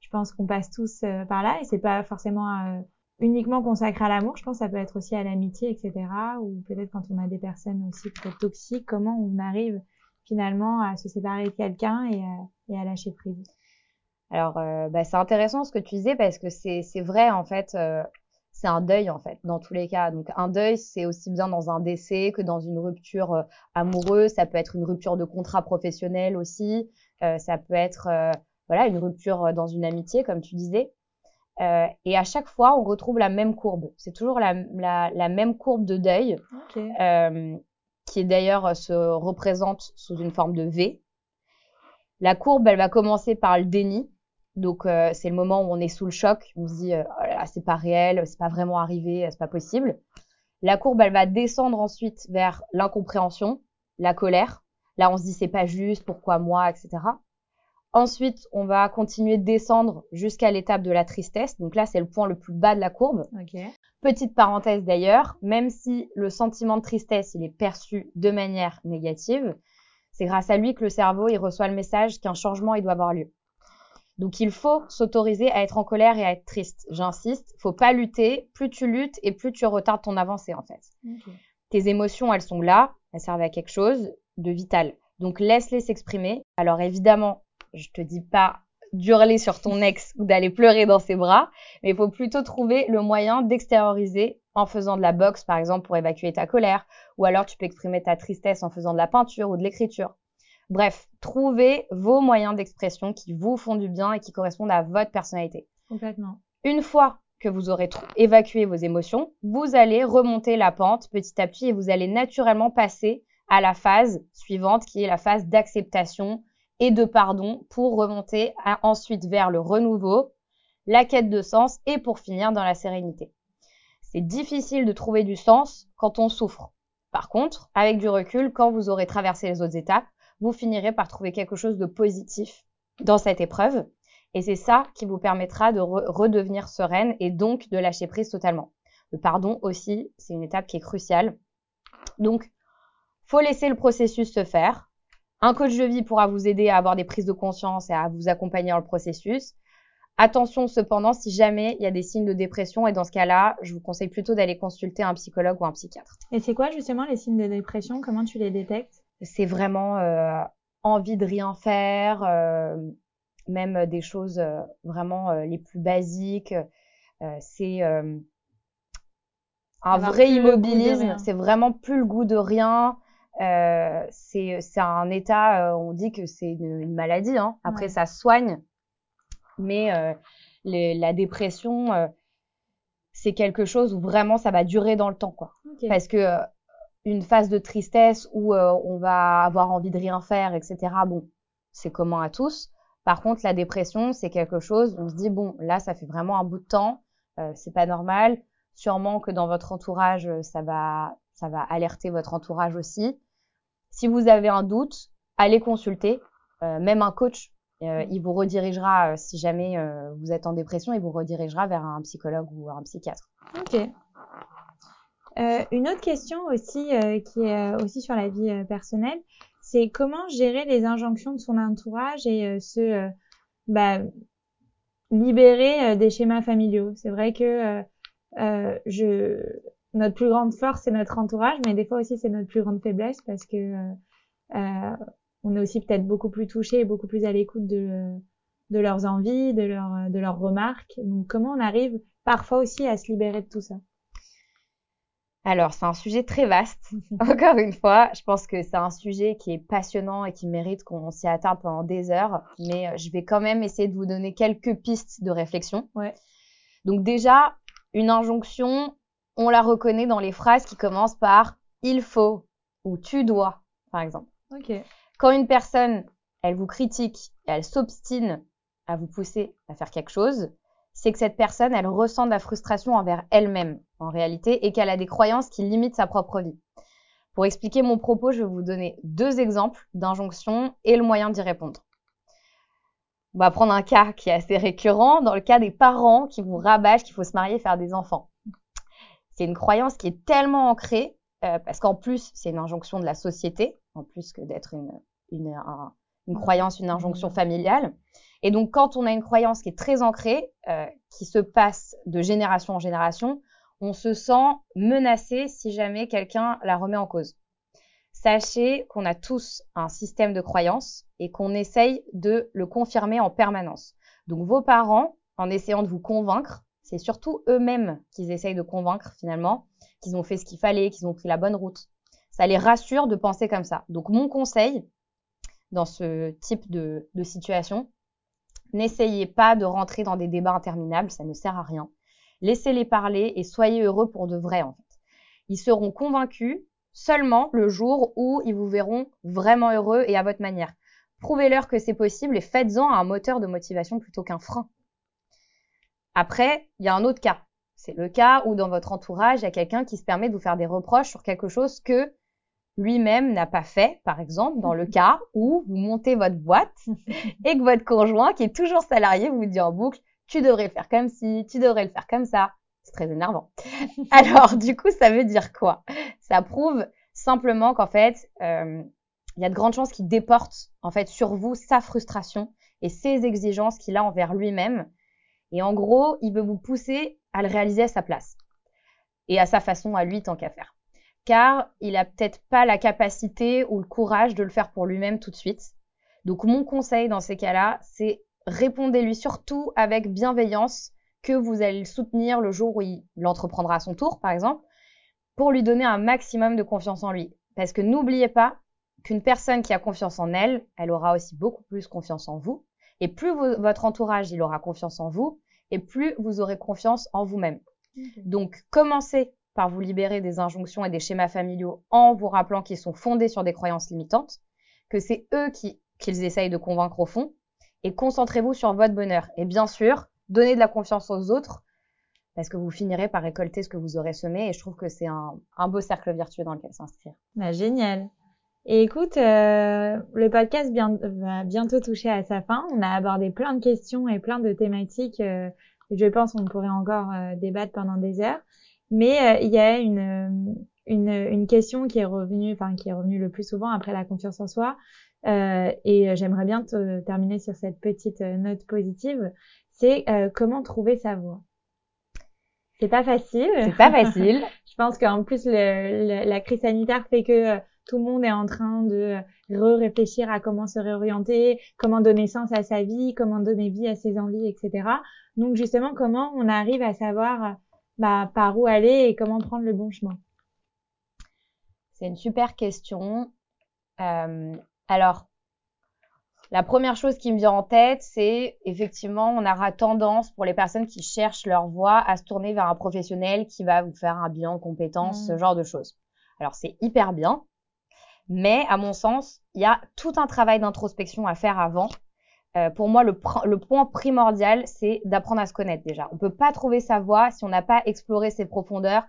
Je pense qu'on passe tous euh, par là et c'est pas forcément euh, uniquement consacré à l'amour. Je pense ça peut être aussi à l'amitié, etc. Ou peut-être quand on a des personnes aussi peut-être toxiques, comment on arrive finalement à se séparer de quelqu'un et, et, à lâcher prise? Alors, bah, c'est intéressant ce que tu disais parce que c'est vrai en fait c'est un deuil en fait dans tous les cas. Donc un deuil, c'est aussi bien dans un décès que dans une rupture euh, amoureuse. Ça peut être une rupture de contrat professionnel aussi. Euh, ça peut être euh, voilà une rupture dans une amitié, comme tu disais. Et à chaque fois, on retrouve la même courbe. C'est toujours la, la, même courbe de deuil, qui d'ailleurs se représente sous une forme de V. La courbe, elle va commencer par le déni. Donc euh, c'est le moment où on est sous le choc, on se dit euh, oh là, c'est pas réel, c'est pas vraiment arrivé, c'est pas possible. La courbe elle va descendre ensuite vers l'incompréhension, la colère. Là on se dit c'est pas juste, pourquoi moi, etc. Ensuite on va continuer de descendre jusqu'à l'étape de la tristesse. Donc là c'est le point le plus bas de la courbe. Petite parenthèse d'ailleurs, même si le sentiment de tristesse il est perçu de manière négative, c'est grâce à lui que le cerveau il reçoit le message qu'un changement il doit avoir lieu. Donc il faut s'autoriser à être en colère et à être triste. J'insiste, faut pas lutter. Plus tu luttes et plus tu retardes ton avancée en fait. Tes émotions, elles sont là, elles servent à quelque chose de vital. Donc laisse-les s'exprimer. Alors évidemment, je te dis pas d'hurler sur ton <laughs> ex ou d'aller pleurer dans ses bras, mais il faut plutôt trouver le moyen d'extérioriser en faisant de la boxe par exemple pour évacuer ta colère, ou alors tu peux exprimer ta tristesse en faisant de la peinture ou de l'écriture. Bref, trouvez vos moyens d'expression qui vous font du bien et qui correspondent à votre personnalité. Complètement. Une fois que vous aurez évacué vos émotions, vous allez remonter la pente petit à petit et vous allez naturellement passer à la phase suivante qui est la phase d'acceptation et de pardon pour remonter ensuite vers le renouveau, la quête de sens et pour finir dans la sérénité. C'est difficile de trouver du sens quand on souffre. Par contre, avec du recul, quand vous aurez traversé les autres étapes, vous finirez par trouver quelque chose de positif dans cette épreuve. Et c'est ça qui vous permettra de redevenir sereine et donc de lâcher prise totalement. Le pardon aussi, c'est une étape qui est cruciale. Donc, faut laisser le processus se faire. Un coach de vie pourra vous aider à avoir des prises de conscience et à vous accompagner dans le processus. Attention cependant, si jamais il y a des signes de dépression, et dans ce cas-là, je vous conseille plutôt d'aller consulter un psychologue ou un psychiatre. Et c'est quoi justement les signes de dépression? Comment tu les détectes? C'est vraiment euh, envie de rien faire, euh, même des choses euh, vraiment les plus basiques. c'est un vrai immobilisme, c'est vraiment plus le goût de rien. Euh, c'est un état, on dit que c'est une, maladie. Hein. Après, ça soigne, mais la dépression, c'est quelque chose où vraiment ça va durer dans le temps, quoi. Parce que une phase de tristesse où euh, on va avoir envie de rien faire, etc. Bon, c'est commun à tous. Par contre, la dépression, c'est quelque chose, on se dit, bon, là, ça fait vraiment un bout de temps, euh, c'est pas normal. Sûrement que dans votre entourage, ça va, ça va alerter votre entourage aussi. Si vous avez un doute, allez consulter, euh, même un coach. il vous redirigera, si jamais vous êtes en dépression, il vous redirigera vers un psychologue ou un psychiatre. Ok. Euh, une autre question aussi euh, qui est euh, aussi sur la vie personnelle, c'est comment gérer les injonctions de son entourage et se bah, libérer des schémas familiaux? C'est vrai que je notre plus grande force c'est notre entourage, mais des fois aussi c'est notre plus grande faiblesse parce que on est aussi peut-être beaucoup plus touché et beaucoup plus à l'écoute de de leurs envies, de leurs de leurs remarques. Donc comment on arrive parfois aussi à se libérer de tout ça? Alors, c'est un sujet très vaste. <laughs> Encore une fois, je pense que c'est un sujet qui est passionnant et qui mérite qu'on s'y attarde pendant des heures. Mais euh, je vais quand même essayer de vous donner quelques pistes de réflexion. Ouais. Donc déjà, une injonction, on la reconnaît dans les phrases qui commencent par il faut ou tu dois, par exemple. Okay. Quand une personne, elle vous critique et elle s'obstine à vous pousser à faire quelque chose, c'est que cette personne, elle ressent de la frustration envers elle-même, en réalité, et qu'elle a des croyances qui limitent sa propre vie. Pour expliquer mon propos, je vais vous donner deux exemples d'injonctions et le moyen d'y répondre. On va prendre un cas qui est assez récurrent, dans le cas des parents qui vous rabâchent qu'il faut se marier et faire des enfants. C'est une croyance qui est tellement ancrée, euh, parce qu'en plus, c'est une injonction de la société, en plus que d'être une, une, une, croyance, une injonction familiale. Et donc, quand on a une croyance qui est très ancrée, euh, qui se passe de génération en génération, on se sent menacé si jamais quelqu'un la remet en cause. Sachez qu'on a tous un système de croyance et qu'on essaye de le confirmer en permanence. Donc vos parents, en essayant de vous convaincre, c'est surtout eux-mêmes qu'ils essayent de convaincre finalement, qu'ils ont fait ce qu'il fallait, qu'ils ont pris la bonne route. Ça les rassure de penser comme ça. Donc mon conseil dans ce type de, situation, n'essayez pas de rentrer dans des débats interminables, ça ne sert à rien. Laissez-les parler et soyez heureux pour de vrai en fait. Ils seront convaincus seulement le jour où ils vous verront vraiment heureux et à votre manière. Prouvez-leur que c'est possible et faites-en un moteur de motivation plutôt qu'un frein. Après, il y a un autre cas. C'est le cas où dans votre entourage, il y a quelqu'un qui se permet de vous faire des reproches sur quelque chose que lui-même n'a pas fait, par exemple, dans le <laughs> cas où vous montez votre boîte <laughs> et que votre conjoint, qui est toujours salarié, vous dit en boucle, tu devrais le faire comme ci, tu devrais le faire comme ça. C'est très énervant. <laughs> Alors, du coup, ça veut dire quoi? Ça prouve simplement qu'en fait, euh, il y a de grandes chances qu'il déporte en fait sur vous sa frustration et ses exigences qu'il a envers lui-même. Et en gros, il veut vous pousser à le réaliser à sa place et à sa façon à lui tant qu'à faire. Car il a peut-être pas la capacité ou le courage de le faire pour lui-même tout de suite. Donc mon conseil dans ces cas-là, c'est répondez-lui surtout avec bienveillance que vous allez le soutenir le jour où il l'entreprendra à son tour, par exemple, pour lui donner un maximum de confiance en lui. Parce que n'oubliez pas qu'une personne qui a confiance en elle, elle aura aussi beaucoup plus confiance en vous. Et plus votre entourage, il aura confiance en vous, et plus vous aurez confiance en vous-même. Donc, commencez par vous libérer des injonctions et des schémas familiaux en vous rappelant qu'ils sont fondés sur des croyances limitantes, que c'est eux qui qu'ils essayent de convaincre au fond, et concentrez-vous sur votre bonheur. Et bien sûr, donnez de la confiance aux autres parce que vous finirez par récolter ce que vous aurez semé et je trouve que c'est un, beau cercle vertueux dans lequel s'inscrire. Bah, génial. Et écoute, euh, le podcast va bientôt toucher à sa fin. On a abordé plein de questions et plein de thématiques. Euh, je pense qu'on pourrait encore euh, débattre pendant des heures. Mais il y a une, une, une, question qui est revenue, enfin qui est revenue le plus souvent après la confiance en soi, euh, et euh, j'aimerais bien te terminer sur cette petite euh, note positive. C'est comment trouver sa voix? C'est pas facile. C'est pas facile. <laughs> Je pense qu'en plus le, la crise sanitaire fait que tout le monde est en train de réfléchir à comment se réorienter, comment donner sens à sa vie, comment donner vie à ses envies, etc. Donc justement, comment on arrive à savoir bah, par où aller et comment prendre le bon chemin? C'est une super question. Euh, alors, la première chose qui me vient en tête, c'est effectivement, on aura tendance pour les personnes qui cherchent leur voie à se tourner vers un professionnel qui va vous faire un bilan de compétences, ce mmh. genre de choses. Alors, c'est hyper bien, mais à mon sens, il y a tout un travail d'introspection à faire avant. Euh, pour moi, le, le point primordial, c'est d'apprendre à se connaître déjà. On ne peut pas trouver sa voie si on n'a pas exploré ses profondeurs,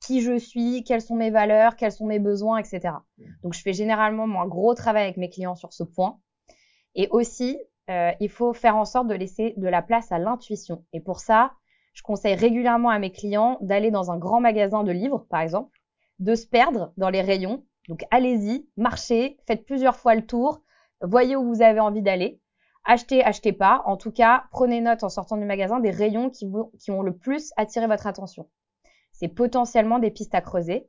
qui je suis, quelles sont mes valeurs, quels sont mes besoins, etc. Donc, je fais généralement un gros travail avec mes clients sur ce point. Et aussi, euh, il faut faire en sorte de laisser de la place à l'intuition. Et pour ça, je conseille régulièrement à mes clients d'aller dans un grand magasin de livres, par exemple, de se perdre dans les rayons. Donc, allez-y, marchez, faites plusieurs fois le tour, voyez où vous avez envie d'aller. Achetez, achetez pas. En tout cas, prenez note en sortant du magasin des rayons qui, vous, qui ont le plus attiré votre attention c'est potentiellement des pistes à creuser.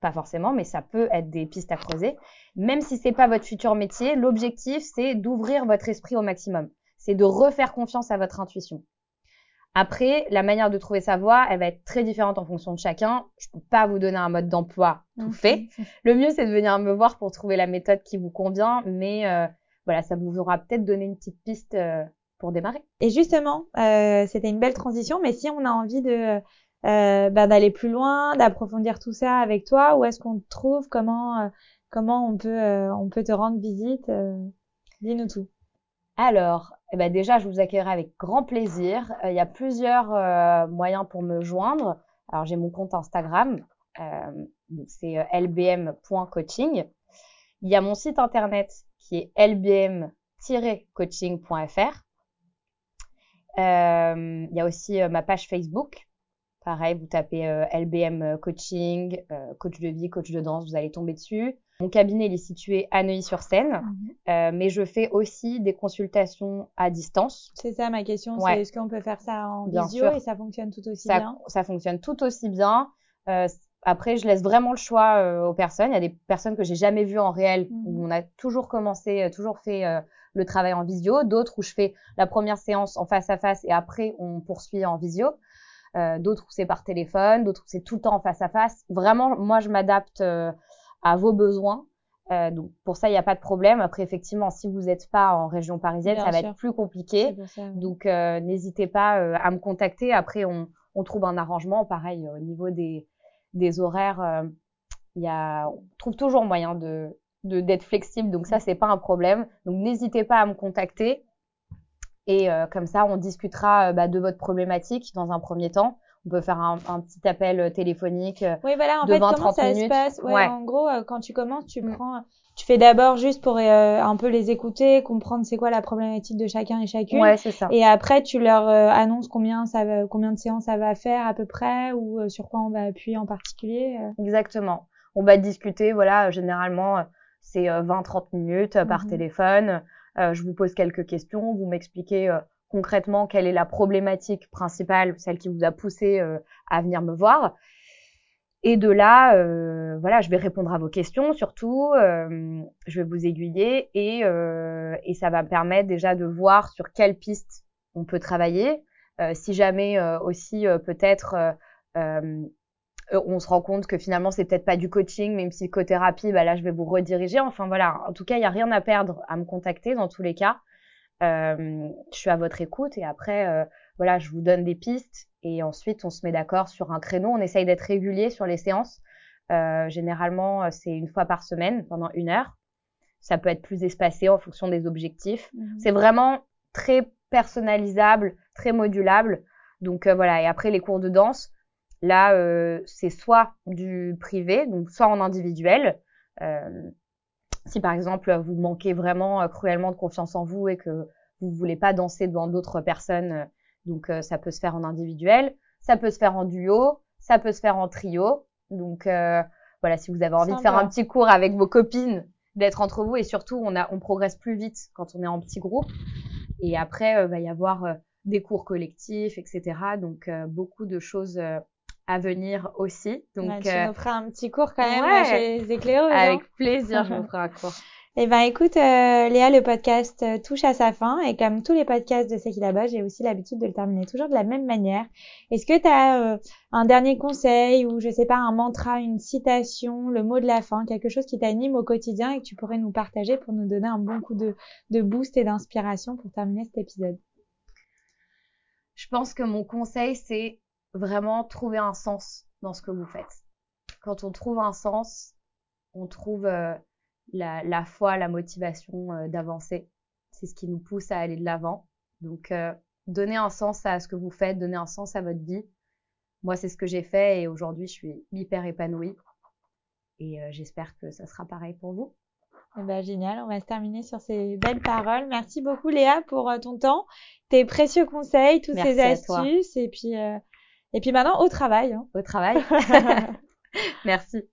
Pas forcément, mais ça peut être des pistes à creuser. Même si c'est pas votre futur métier, l'objectif, c'est d'ouvrir votre esprit au maximum. C'est de refaire confiance à votre intuition. Après, la manière de trouver sa voie, elle va être très différente en fonction de chacun. Je peux pas vous donner un mode d'emploi tout fait. Le mieux, c'est de venir me voir pour trouver la méthode qui vous convient, mais euh, voilà, ça vous aura peut-être donné une petite piste euh, pour démarrer. Et justement, euh, c'était une belle transition, mais si on a envie de euh, bah, d'aller plus loin, d'approfondir tout ça avec toi Où est-ce qu'on te trouve? Comment euh, comment on peut euh, on peut te rendre visite? Dis-nous tout. Alors, eh ben déjà, je vous accueillerai avec grand plaisir. Il y a plusieurs moyens pour me joindre. Alors, j'ai mon compte Instagram. c'est lbm.coaching. Il y a mon site internet qui est lbm-coaching.fr. il y a aussi ma page Facebook Pareil, vous tapez euh, LBM euh, Coaching, euh, coach de vie, coach de danse, vous allez tomber dessus. Mon cabinet il est situé à Neuilly-sur-Seine, mhm. mais je fais aussi des consultations à distance. C'est ça ma question, c'est est-ce qu'on peut faire ça en visio et ça fonctionne tout aussi bien? Ça fonctionne tout aussi bien. après, je laisse vraiment le choix aux personnes. Il y a des personnes que j'ai jamais vues en réel où mhm. on a toujours commencé, toujours fait le travail en visio. D'autres où je fais la première séance en face à face et après on poursuit en visio. Euh, d'autres où c'est par téléphone, d'autres où c'est tout le temps en face à face. Vraiment, moi, je m'adapte euh, à vos besoins. Euh, donc pour ça, il n'y a pas de problème. Après, effectivement, si vous n'êtes pas en région parisienne, ça va être plus compliqué. Donc n'hésitez pas à me contacter. Après, on, on, trouve un arrangement. Pareil, au niveau des, des horaires, il y a, on trouve toujours moyen de d'être flexible. Donc ça, c'est pas un problème. Donc n'hésitez pas à me contacter. Et euh, comme ça, on discutera euh, bah, de votre problématique dans un premier temps. On peut faire un, un petit appel euh, téléphonique oui, voilà, en fait, comment ça se passe? Ouais, En gros, quand tu commences, tu mm. prends, tu fais d'abord juste pour un peu les écouter, comprendre c'est quoi la problématique de chacun et chacune. Ouais, c'est ça. Et après, tu leur annonces combien ça va, combien de séances ça va faire à peu près ou sur quoi on va appuyer en particulier. Exactement. On va discuter, voilà, généralement c'est 20-30 minutes par mm-hmm. téléphone. Euh, je vous pose quelques questions, vous m'expliquez euh, concrètement quelle est la problématique principale, celle qui vous a poussé euh, à venir me voir. Et de là, voilà, je vais répondre à vos questions surtout, je vais vous aiguiller et, et ça va me permettre déjà de voir sur quelle piste on peut travailler. si jamais aussi peut-être euh, on se rend compte que finalement c'est peut-être pas du coaching, mais une psychothérapie, bah là je vais vous rediriger. Enfin voilà, en tout cas il y a rien à perdre à me contacter dans tous les cas. Euh, je suis à votre écoute et après euh, voilà je vous donne des pistes et ensuite on se met d'accord sur un créneau. On essaye d'être régulier sur les séances. généralement c'est une fois par semaine pendant une heure. Ça peut être plus espacé en fonction des objectifs. Mhm. C'est vraiment très personnalisable, très modulable. Donc voilà et après les cours de danse Là, euh, c'est soit du privé, donc soit en individuel. Euh, si par exemple vous manquez vraiment euh, cruellement de confiance en vous et que vous voulez pas danser devant d'autres personnes, donc ça peut se faire en individuel, ça peut se faire en duo, ça peut se faire en trio. Donc voilà, si vous avez envie de faire un petit cours avec vos copines, d'être entre vous et surtout on a on progresse plus vite quand on est en petit groupe. Et après, il va y avoir des cours collectifs, etc. Donc beaucoup de choses à venir aussi. Donc, tu euh, nous feras un petit cours quand même chez les éclaireuses. Avec plaisir, je vous <laughs> ferai un cours. Eh ben, écoute, euh, Léa, le podcast euh, touche à sa fin et comme tous les podcasts de C'est qui là-bas, j'ai aussi l'habitude de le terminer toujours de la même manière. Est-ce que tu as un dernier conseil ou je sais pas un mantra, une citation, le mot de la fin, quelque chose qui t'anime au quotidien et que tu pourrais nous partager pour nous donner un bon coup de, de boost et d'inspiration pour terminer cet épisode? Je pense que mon conseil c'est vraiment trouver un sens dans ce que vous faites. Quand on trouve un sens, on trouve euh, la, la, foi, la motivation euh, d'avancer. C'est ce qui nous pousse à aller de l'avant. Donc, euh, donnez un sens à ce que vous faites, donnez un sens à votre vie. Moi, c'est ce que j'ai fait et aujourd'hui, je suis hyper épanouie. Et j'espère que ça sera pareil pour vous. Eh ben, génial, on va se terminer sur ces belles paroles. Merci beaucoup Léa pour ton temps, tes précieux conseils, toutes ces astuces et puis et puis maintenant, au travail. Hein. Au travail. <laughs> <laughs> Merci.